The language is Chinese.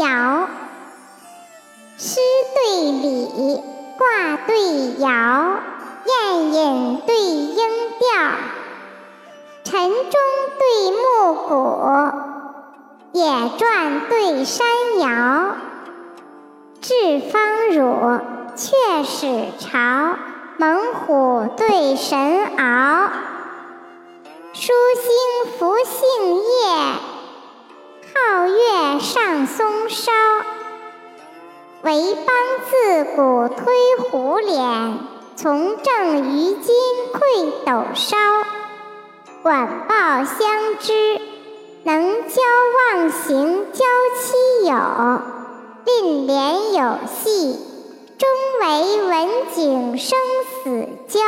爻，诗对礼，卦对爻，宴饮对应调，晨钟对暮鼓，野转对山摇，至方汝，雀始巢，猛虎对神獒，书星拂杏叶。皓月上松梢，为邦自古推虎脸，从政于今愧斗烧。管鲍相知，能交忘形交期友，令联有戏，终为文景生死交。